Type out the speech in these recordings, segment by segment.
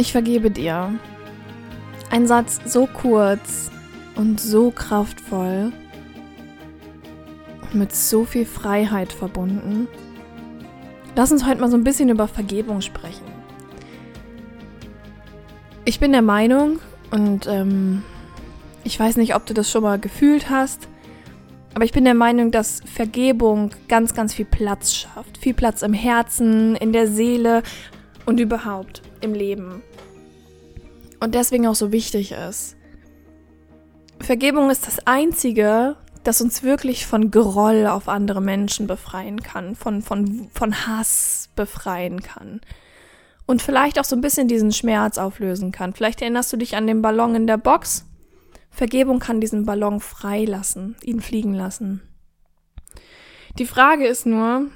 Ich vergebe dir. Ein Satz so kurz und so kraftvoll und mit so viel Freiheit verbunden. Lass uns heute mal so ein bisschen über Vergebung sprechen. Ich bin der Meinung, und ähm, ich weiß nicht, ob du das schon mal gefühlt hast, aber ich bin der Meinung, dass Vergebung ganz, ganz viel Platz schafft. Viel Platz im Herzen, in der Seele und überhaupt im Leben und deswegen auch so wichtig ist. Vergebung ist das Einzige, das uns wirklich von Groll auf andere Menschen befreien kann, von, von, von Hass befreien kann. Und vielleicht auch so ein bisschen diesen Schmerz auflösen kann. Vielleicht erinnerst du dich an den Ballon in der Box. Vergebung kann diesen Ballon freilassen, ihn fliegen lassen. Die Frage ist nur,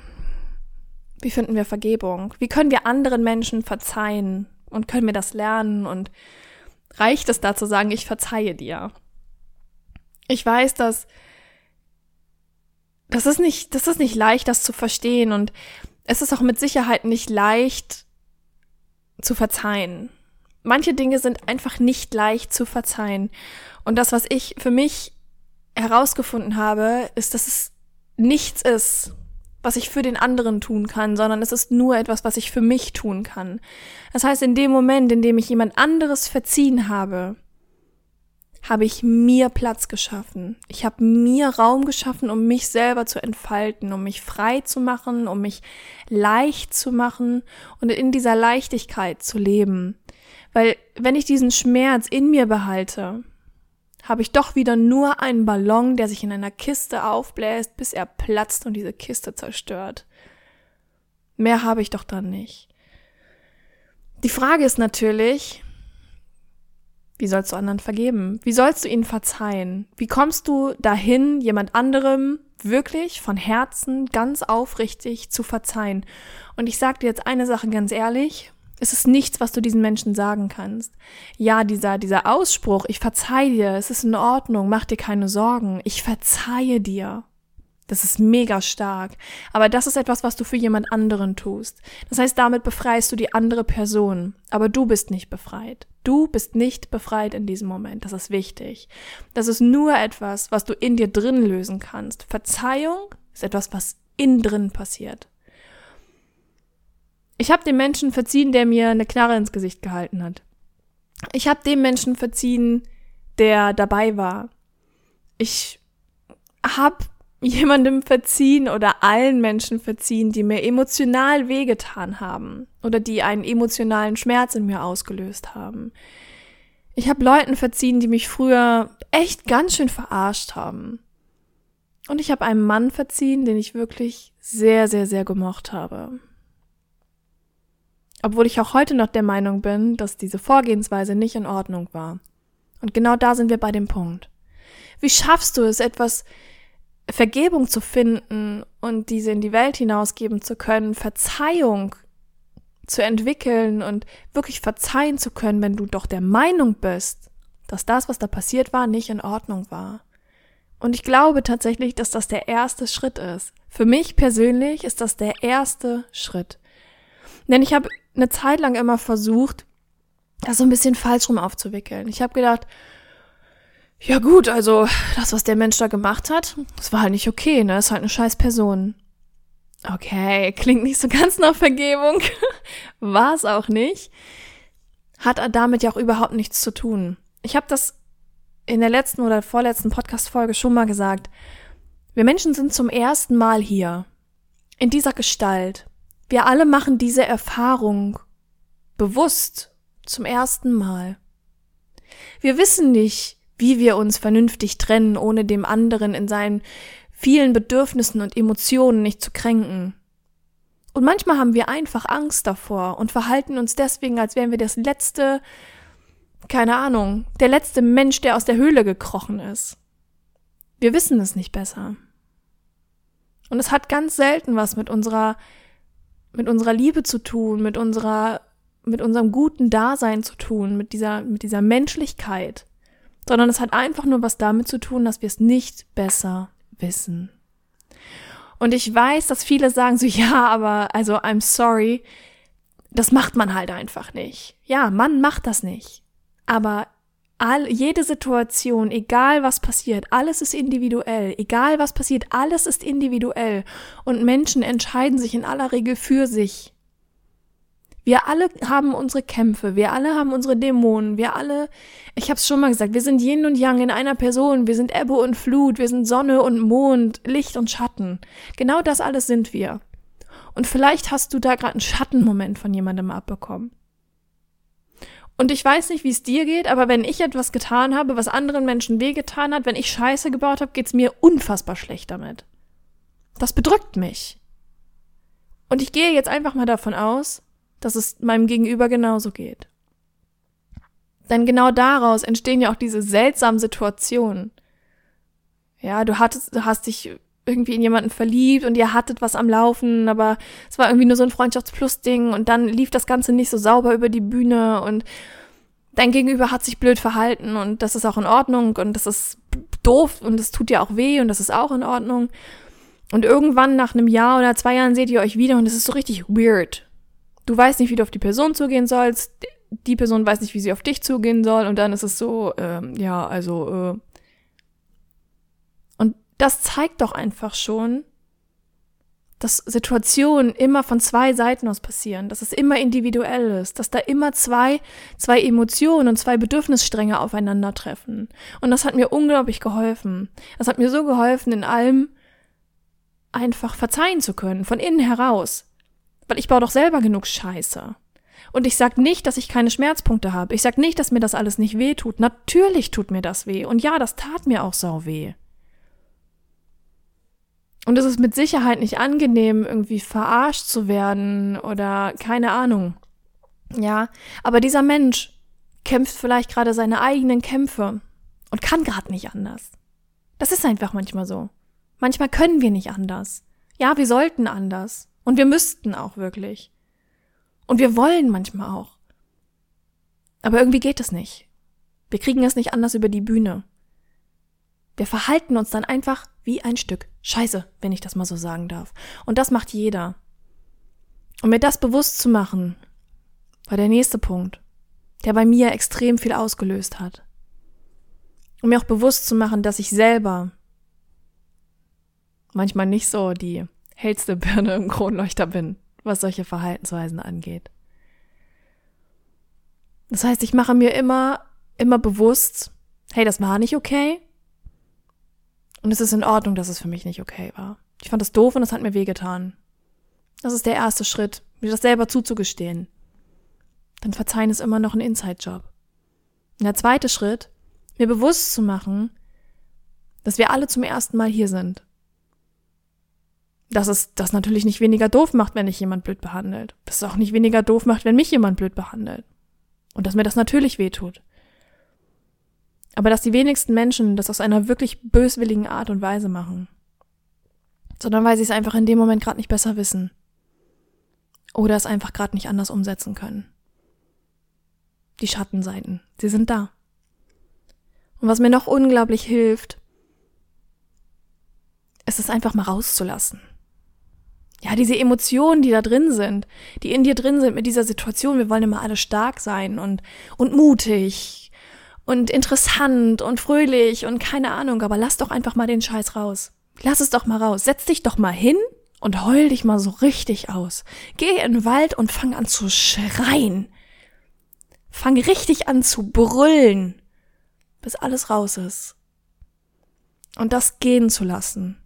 wie finden wir Vergebung? Wie können wir anderen Menschen verzeihen? Und können wir das lernen? Und reicht es da zu sagen, ich verzeihe dir? Ich weiß, dass das ist nicht, das ist nicht leicht, das zu verstehen und es ist auch mit Sicherheit nicht leicht zu verzeihen. Manche Dinge sind einfach nicht leicht zu verzeihen. Und das, was ich für mich herausgefunden habe, ist, dass es nichts ist, was ich für den anderen tun kann, sondern es ist nur etwas, was ich für mich tun kann. Das heißt, in dem Moment, in dem ich jemand anderes verziehen habe, habe ich mir Platz geschaffen. Ich habe mir Raum geschaffen, um mich selber zu entfalten, um mich frei zu machen, um mich leicht zu machen und in dieser Leichtigkeit zu leben. Weil wenn ich diesen Schmerz in mir behalte, habe ich doch wieder nur einen Ballon, der sich in einer Kiste aufbläst, bis er platzt und diese Kiste zerstört. Mehr habe ich doch dann nicht. Die Frage ist natürlich, wie sollst du anderen vergeben? Wie sollst du ihnen verzeihen? Wie kommst du dahin, jemand anderem wirklich von Herzen ganz aufrichtig zu verzeihen? Und ich sage dir jetzt eine Sache ganz ehrlich, es ist nichts, was du diesen Menschen sagen kannst. Ja, dieser, dieser Ausspruch, ich verzeih dir, es ist in Ordnung, mach dir keine Sorgen, ich verzeihe dir. Das ist mega stark. Aber das ist etwas, was du für jemand anderen tust. Das heißt, damit befreist du die andere Person. Aber du bist nicht befreit. Du bist nicht befreit in diesem Moment. Das ist wichtig. Das ist nur etwas, was du in dir drin lösen kannst. Verzeihung ist etwas, was innen drin passiert. Ich habe dem Menschen verziehen, der mir eine Knarre ins Gesicht gehalten hat. Ich habe dem Menschen verziehen, der dabei war. Ich habe jemandem verziehen oder allen Menschen verziehen, die mir emotional wehgetan haben oder die einen emotionalen Schmerz in mir ausgelöst haben. Ich habe Leuten verziehen, die mich früher echt ganz schön verarscht haben. Und ich habe einem Mann verziehen, den ich wirklich sehr, sehr, sehr gemocht habe. Obwohl ich auch heute noch der Meinung bin, dass diese Vorgehensweise nicht in Ordnung war. Und genau da sind wir bei dem Punkt. Wie schaffst du es, etwas Vergebung zu finden und diese in die Welt hinausgeben zu können, Verzeihung zu entwickeln und wirklich verzeihen zu können, wenn du doch der Meinung bist, dass das, was da passiert war, nicht in Ordnung war. Und ich glaube tatsächlich, dass das der erste Schritt ist. Für mich persönlich ist das der erste Schritt. Denn ich habe eine Zeit lang immer versucht, das so ein bisschen falsch rum aufzuwickeln. Ich habe gedacht, ja gut, also das, was der Mensch da gemacht hat, das war halt nicht okay, ne? Das ist halt eine scheiß Person. Okay, klingt nicht so ganz nach Vergebung. War es auch nicht. Hat damit ja auch überhaupt nichts zu tun. Ich habe das in der letzten oder vorletzten Podcast-Folge schon mal gesagt. Wir Menschen sind zum ersten Mal hier. In dieser Gestalt. Wir alle machen diese Erfahrung bewusst zum ersten Mal. Wir wissen nicht, wie wir uns vernünftig trennen, ohne dem anderen in seinen vielen Bedürfnissen und Emotionen nicht zu kränken. Und manchmal haben wir einfach Angst davor und verhalten uns deswegen, als wären wir das letzte, keine Ahnung, der letzte Mensch, der aus der Höhle gekrochen ist. Wir wissen es nicht besser. Und es hat ganz selten was mit unserer, mit unserer Liebe zu tun, mit unserer, mit unserem guten Dasein zu tun, mit dieser, mit dieser Menschlichkeit, sondern es hat einfach nur was damit zu tun, dass wir es nicht besser wissen. Und ich weiß, dass viele sagen so, ja, aber, also, I'm sorry, das macht man halt einfach nicht. Ja, man macht das nicht. Aber all, jede Situation, egal was passiert, alles ist individuell. Egal was passiert, alles ist individuell. Und Menschen entscheiden sich in aller Regel für sich. Wir alle haben unsere Kämpfe, wir alle haben unsere Dämonen, wir alle, ich habe es schon mal gesagt, wir sind Yin und Yang in einer Person, wir sind Ebbe und Flut, wir sind Sonne und Mond, Licht und Schatten. Genau das alles sind wir. Und vielleicht hast du da gerade einen Schattenmoment von jemandem abbekommen. Und ich weiß nicht, wie es dir geht, aber wenn ich etwas getan habe, was anderen Menschen wehgetan hat, wenn ich Scheiße gebaut habe, geht's mir unfassbar schlecht damit. Das bedrückt mich. Und ich gehe jetzt einfach mal davon aus, dass es meinem Gegenüber genauso geht. Denn genau daraus entstehen ja auch diese seltsamen Situationen. Ja, du hattest, du hast dich irgendwie in jemanden verliebt und ihr hattet was am Laufen, aber es war irgendwie nur so ein Freundschaftsplus-Ding und dann lief das Ganze nicht so sauber über die Bühne und dein Gegenüber hat sich blöd verhalten und das ist auch in Ordnung und das ist doof und das tut dir auch weh und das ist auch in Ordnung. Und irgendwann nach einem Jahr oder zwei Jahren seht ihr euch wieder und es ist so richtig weird. Du weißt nicht, wie du auf die Person zugehen sollst. Die Person weiß nicht, wie sie auf dich zugehen soll. Und dann ist es so, ähm, ja, also. Äh. Das zeigt doch einfach schon, dass Situationen immer von zwei Seiten aus passieren, dass es immer individuell ist, dass da immer zwei, zwei Emotionen und zwei Bedürfnisstränge aufeinandertreffen. Und das hat mir unglaublich geholfen. Das hat mir so geholfen, in allem einfach verzeihen zu können, von innen heraus. Weil ich baue doch selber genug Scheiße. Und ich sag nicht, dass ich keine Schmerzpunkte habe. Ich sag nicht, dass mir das alles nicht weh tut. Natürlich tut mir das weh. Und ja, das tat mir auch sau weh. Und es ist mit Sicherheit nicht angenehm, irgendwie verarscht zu werden oder keine Ahnung. Ja, aber dieser Mensch kämpft vielleicht gerade seine eigenen Kämpfe und kann gerade nicht anders. Das ist einfach manchmal so. Manchmal können wir nicht anders. Ja, wir sollten anders. Und wir müssten auch wirklich. Und wir wollen manchmal auch. Aber irgendwie geht es nicht. Wir kriegen es nicht anders über die Bühne. Wir verhalten uns dann einfach wie ein Stück Scheiße, wenn ich das mal so sagen darf. Und das macht jeder. Und mir das bewusst zu machen, war der nächste Punkt, der bei mir extrem viel ausgelöst hat. Und mir auch bewusst zu machen, dass ich selber manchmal nicht so die hellste Birne im Kronleuchter bin, was solche Verhaltensweisen angeht. Das heißt, ich mache mir immer, immer bewusst, hey, das war nicht okay. Und es ist in Ordnung, dass es für mich nicht okay war. Ich fand das doof und es hat mir wehgetan. Das ist der erste Schritt, mir das selber zuzugestehen. Dann verzeihen ist immer noch ein Inside-Job. Und der zweite Schritt, mir bewusst zu machen, dass wir alle zum ersten Mal hier sind dass es das natürlich nicht weniger doof macht, wenn dich jemand blöd behandelt. Dass es auch nicht weniger doof macht, wenn mich jemand blöd behandelt. Und dass mir das natürlich wehtut. Aber dass die wenigsten Menschen das aus einer wirklich böswilligen Art und Weise machen. Sondern weil sie es einfach in dem Moment gerade nicht besser wissen. Oder es einfach gerade nicht anders umsetzen können. Die Schattenseiten, sie sind da. Und was mir noch unglaublich hilft, ist es einfach mal rauszulassen ja, diese Emotionen, die da drin sind, die in dir drin sind mit dieser Situation, wir wollen immer alle stark sein und, und mutig und interessant und fröhlich und keine Ahnung, aber lass doch einfach mal den Scheiß raus. Lass es doch mal raus. Setz dich doch mal hin und heul dich mal so richtig aus. Geh in den Wald und fang an zu schreien. Fang richtig an zu brüllen, bis alles raus ist. Und das gehen zu lassen.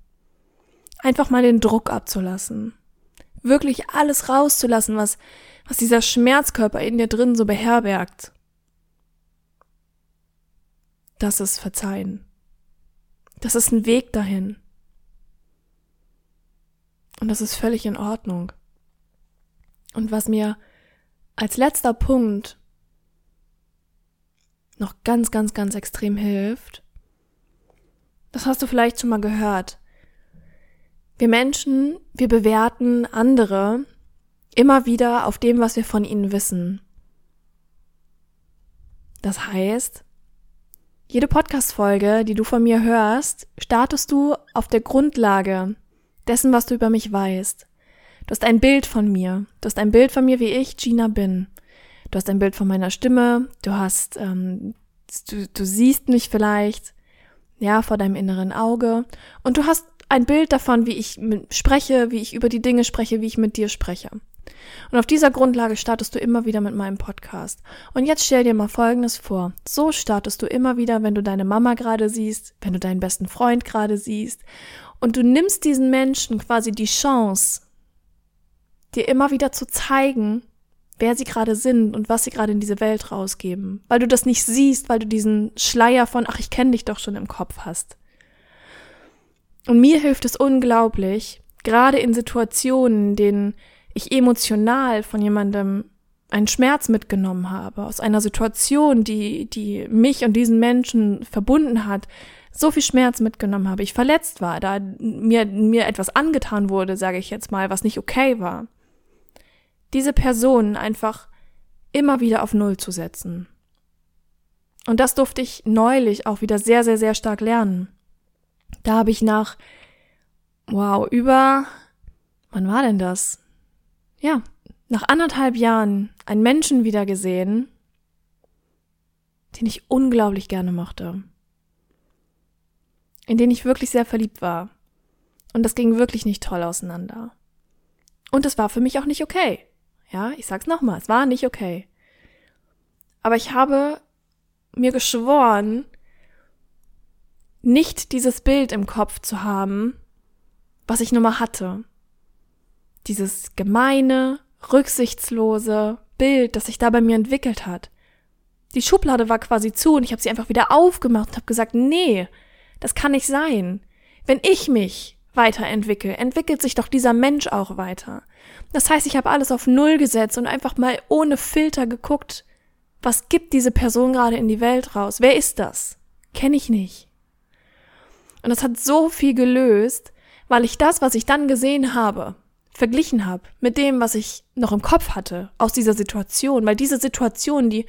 Einfach mal den Druck abzulassen. Wirklich alles rauszulassen, was, was dieser Schmerzkörper in dir drin so beherbergt. Das ist Verzeihen. Das ist ein Weg dahin. Und das ist völlig in Ordnung. Und was mir als letzter Punkt noch ganz, ganz, ganz extrem hilft, das hast du vielleicht schon mal gehört. Wir Menschen, wir bewerten andere immer wieder auf dem, was wir von ihnen wissen. Das heißt, jede Podcast-Folge, die du von mir hörst, startest du auf der Grundlage dessen, was du über mich weißt. Du hast ein Bild von mir. Du hast ein Bild von mir, wie ich, Gina, bin. Du hast ein Bild von meiner Stimme. Du hast, ähm, du, du siehst mich vielleicht, ja, vor deinem inneren Auge. Und du hast ein Bild davon, wie ich spreche, wie ich über die Dinge spreche, wie ich mit dir spreche. Und auf dieser Grundlage startest du immer wieder mit meinem Podcast. Und jetzt stell dir mal Folgendes vor. So startest du immer wieder, wenn du deine Mama gerade siehst, wenn du deinen besten Freund gerade siehst. Und du nimmst diesen Menschen quasi die Chance, dir immer wieder zu zeigen, wer sie gerade sind und was sie gerade in diese Welt rausgeben. Weil du das nicht siehst, weil du diesen Schleier von, ach, ich kenne dich doch schon im Kopf hast. Und mir hilft es unglaublich, gerade in Situationen, in denen ich emotional von jemandem einen Schmerz mitgenommen habe, aus einer Situation, die, die mich und diesen Menschen verbunden hat, so viel Schmerz mitgenommen habe, ich verletzt war, da mir, mir etwas angetan wurde, sage ich jetzt mal, was nicht okay war. Diese Person einfach immer wieder auf Null zu setzen. Und das durfte ich neulich auch wieder sehr, sehr, sehr stark lernen. Da habe ich nach, wow, über, wann war denn das? Ja, nach anderthalb Jahren einen Menschen wieder gesehen, den ich unglaublich gerne mochte. In den ich wirklich sehr verliebt war. Und das ging wirklich nicht toll auseinander. Und es war für mich auch nicht okay. Ja, ich sag's nochmal, es war nicht okay. Aber ich habe mir geschworen, nicht dieses Bild im Kopf zu haben, was ich nun mal hatte. Dieses gemeine, rücksichtslose Bild, das sich da bei mir entwickelt hat. Die Schublade war quasi zu und ich habe sie einfach wieder aufgemacht und habe gesagt, nee, das kann nicht sein. Wenn ich mich weiterentwickle, entwickelt sich doch dieser Mensch auch weiter. Das heißt, ich habe alles auf Null gesetzt und einfach mal ohne Filter geguckt, was gibt diese Person gerade in die Welt raus? Wer ist das? Kenne ich nicht. Und das hat so viel gelöst, weil ich das, was ich dann gesehen habe, verglichen habe mit dem, was ich noch im Kopf hatte aus dieser Situation, weil diese Situation, die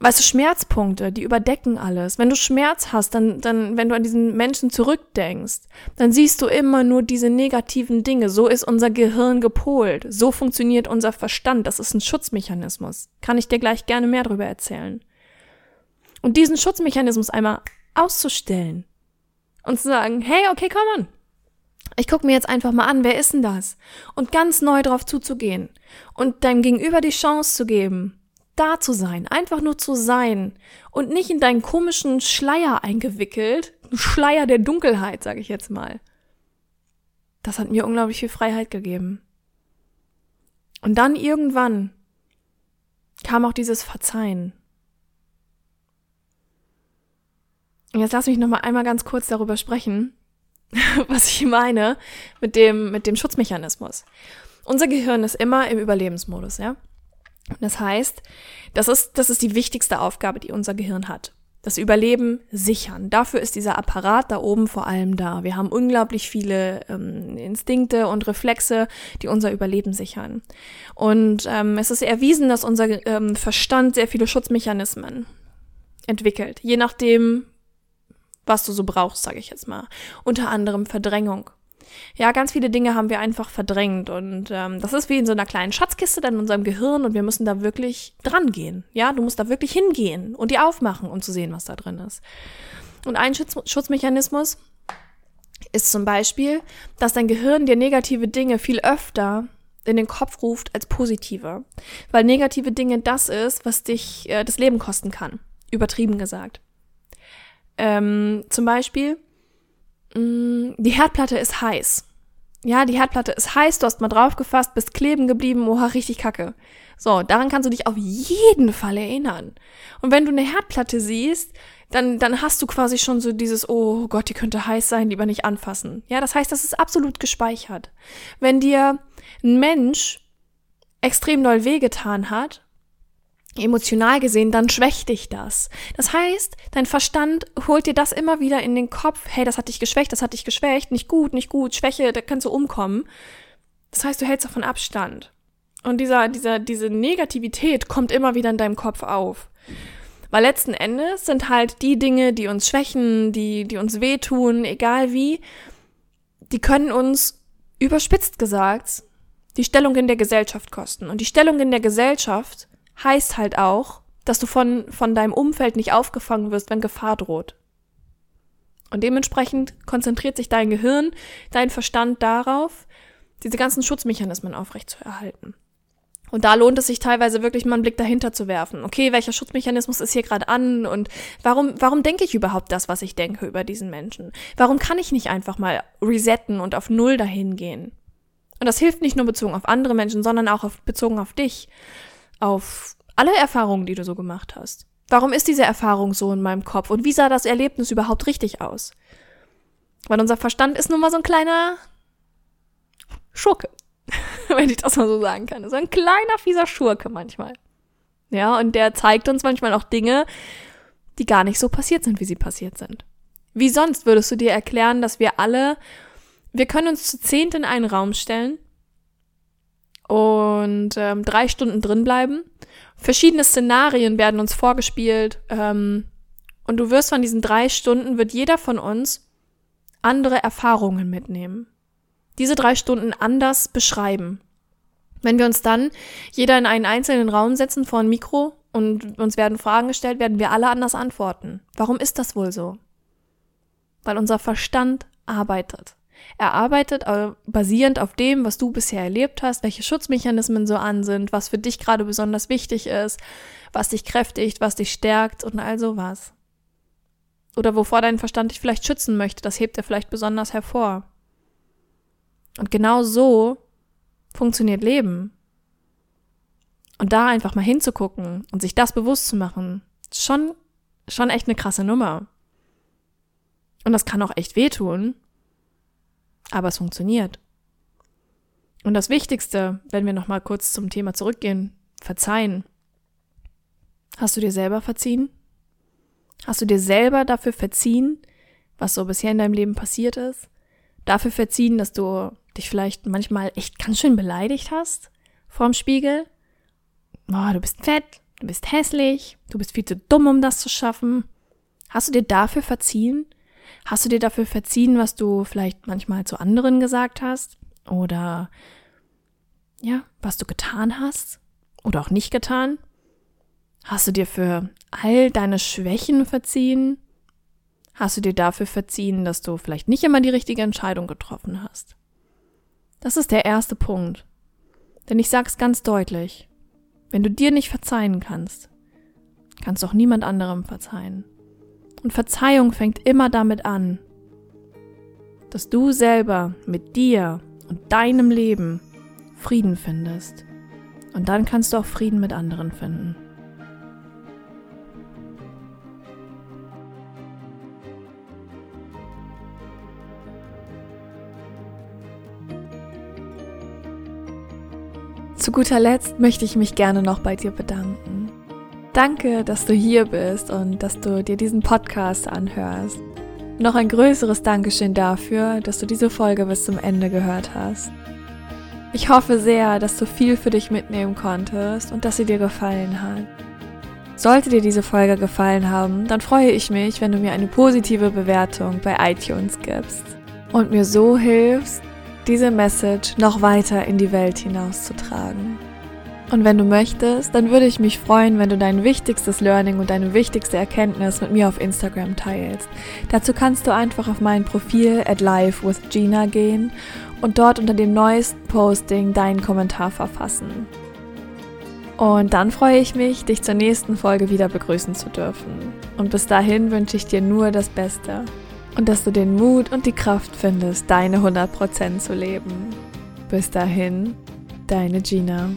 weißt du, Schmerzpunkte, die überdecken alles. Wenn du Schmerz hast, dann, dann, wenn du an diesen Menschen zurückdenkst, dann siehst du immer nur diese negativen Dinge. So ist unser Gehirn gepolt. So funktioniert unser Verstand. Das ist ein Schutzmechanismus. Kann ich dir gleich gerne mehr darüber erzählen. Und diesen Schutzmechanismus einmal auszustellen, und zu sagen, hey, okay, komm on. Ich gucke mir jetzt einfach mal an, wer ist denn das? Und ganz neu drauf zuzugehen und deinem Gegenüber die Chance zu geben, da zu sein, einfach nur zu sein und nicht in deinen komischen Schleier eingewickelt, Schleier der Dunkelheit, sage ich jetzt mal. Das hat mir unglaublich viel Freiheit gegeben. Und dann irgendwann kam auch dieses Verzeihen. Und jetzt lass mich noch mal einmal ganz kurz darüber sprechen, was ich meine mit dem, mit dem Schutzmechanismus. Unser Gehirn ist immer im Überlebensmodus, ja. Das heißt, das ist, das ist die wichtigste Aufgabe, die unser Gehirn hat. Das Überleben sichern. Dafür ist dieser Apparat da oben vor allem da. Wir haben unglaublich viele ähm, Instinkte und Reflexe, die unser Überleben sichern. Und ähm, es ist erwiesen, dass unser ähm, Verstand sehr viele Schutzmechanismen entwickelt, je nachdem, was du so brauchst, sage ich jetzt mal. Unter anderem Verdrängung. Ja, ganz viele Dinge haben wir einfach verdrängt und ähm, das ist wie in so einer kleinen Schatzkiste dann in unserem Gehirn und wir müssen da wirklich dran gehen. Ja, du musst da wirklich hingehen und die aufmachen, um zu sehen, was da drin ist. Und ein Schutz Schutzmechanismus ist zum Beispiel, dass dein Gehirn dir negative Dinge viel öfter in den Kopf ruft als positive. Weil negative Dinge das ist, was dich äh, das Leben kosten kann. Übertrieben gesagt. Ähm, zum Beispiel, mh, mm, die Herdplatte ist heiß. Ja, die Herdplatte ist heiß, du hast mal draufgefasst, bist kleben geblieben, oha, richtig kacke. So, daran kannst du dich auf jeden Fall erinnern. Und wenn du eine Herdplatte siehst, dann, dann hast du quasi schon so dieses, oh Gott, die könnte heiß sein, lieber nicht anfassen. Ja, das heißt, das ist absolut gespeichert. Wenn dir ein Mensch extrem doll wehgetan hat, emotional gesehen, dann schwächt dich das. Das heißt, dein Verstand holt dir das immer wieder in den Kopf, hey, das hat dich geschwächt, das hat dich geschwächt, nicht gut, nicht gut, Schwäche, da kannst du umkommen. Das heißt, du hältst davon Abstand. Und dieser, dieser, diese Negativität kommt immer wieder in deinem Kopf auf. Weil letzten Endes sind halt die Dinge, die uns schwächen, die, die uns wehtun, egal wie, die können uns überspitzt gesagt die Stellung in der Gesellschaft kosten. Und die Stellung in der Gesellschaft heißt halt auch, dass du von, von deinem Umfeld nicht aufgefangen wirst, wenn Gefahr droht. Und dementsprechend konzentriert sich dein Gehirn, dein Verstand darauf, diese ganzen Schutzmechanismen aufrechtzuerhalten. Und da lohnt es sich teilweise wirklich mal einen Blick dahinter zu werfen. Okay, welcher Schutzmechanismus ist hier gerade an und warum, warum denke ich überhaupt das, was ich denke über diesen Menschen? Warum kann ich nicht einfach mal resetten und auf Null dahin gehen? Und das hilft nicht nur bezogen auf andere Menschen, sondern auch auf, bezogen auf dich, auf alle Erfahrungen, die du so gemacht hast. Warum ist diese Erfahrung so in meinem Kopf und wie sah das Erlebnis überhaupt richtig aus? Weil unser Verstand ist nun mal so ein kleiner Schurke. wenn ich das mal so sagen kann. So ein kleiner, fieser Schurke manchmal. Ja, und der zeigt uns manchmal auch Dinge, die gar nicht so passiert sind, wie sie passiert sind. Wie sonst würdest du dir erklären, dass wir alle, wir können uns zu zehnt in einen Raum stellen und ähm, drei Stunden drin bleiben. Verschiedene Szenarien werden uns vorgespielt ähm, und du wirst von diesen drei Stunden, wird jeder von uns andere Erfahrungen mitnehmen diese drei Stunden anders beschreiben. Wenn wir uns dann jeder in einen einzelnen Raum setzen vor ein Mikro und uns werden Fragen gestellt, werden wir alle anders antworten. Warum ist das wohl so? Weil unser Verstand arbeitet. Er arbeitet basierend auf dem, was du bisher erlebt hast, welche Schutzmechanismen so an sind, was für dich gerade besonders wichtig ist, was dich kräftigt, was dich stärkt und all sowas. Oder wovor dein Verstand dich vielleicht schützen möchte, das hebt er vielleicht besonders hervor. Und genau so funktioniert Leben. Und da einfach mal hinzugucken und sich das bewusst zu machen, schon, schon echt eine krasse Nummer. Und das kann auch echt wehtun, aber es funktioniert. Und das Wichtigste, wenn wir nochmal kurz zum Thema zurückgehen, verzeihen. Hast du dir selber verziehen? Hast du dir selber dafür verziehen, was so bisher in deinem Leben passiert ist? Dafür verziehen, dass du dich vielleicht manchmal echt ganz schön beleidigt hast vorm Spiegel. Oh, du bist fett, du bist hässlich, du bist viel zu dumm, um das zu schaffen. Hast du dir dafür verziehen? Hast du dir dafür verziehen, was du vielleicht manchmal zu anderen gesagt hast? Oder ja, was du getan hast? Oder auch nicht getan? Hast du dir für all deine Schwächen verziehen? Hast du dir dafür verziehen, dass du vielleicht nicht immer die richtige Entscheidung getroffen hast? Das ist der erste Punkt. Denn ich sag's ganz deutlich. Wenn du dir nicht verzeihen kannst, kannst du auch niemand anderem verzeihen. Und Verzeihung fängt immer damit an, dass du selber mit dir und deinem Leben Frieden findest. Und dann kannst du auch Frieden mit anderen finden. Zu guter Letzt möchte ich mich gerne noch bei dir bedanken. Danke, dass du hier bist und dass du dir diesen Podcast anhörst. Noch ein größeres Dankeschön dafür, dass du diese Folge bis zum Ende gehört hast. Ich hoffe sehr, dass du viel für dich mitnehmen konntest und dass sie dir gefallen hat. Sollte dir diese Folge gefallen haben, dann freue ich mich, wenn du mir eine positive Bewertung bei iTunes gibst und mir so hilfst, diese Message noch weiter in die Welt hinauszutragen. Und wenn du möchtest, dann würde ich mich freuen, wenn du dein wichtigstes Learning und deine wichtigste Erkenntnis mit mir auf Instagram teilst. Dazu kannst du einfach auf mein Profil at live with Gina gehen und dort unter dem neuesten Posting deinen Kommentar verfassen. Und dann freue ich mich, dich zur nächsten Folge wieder begrüßen zu dürfen. Und bis dahin wünsche ich dir nur das Beste. Und dass du den Mut und die Kraft findest, deine 100% zu leben. Bis dahin, deine Gina.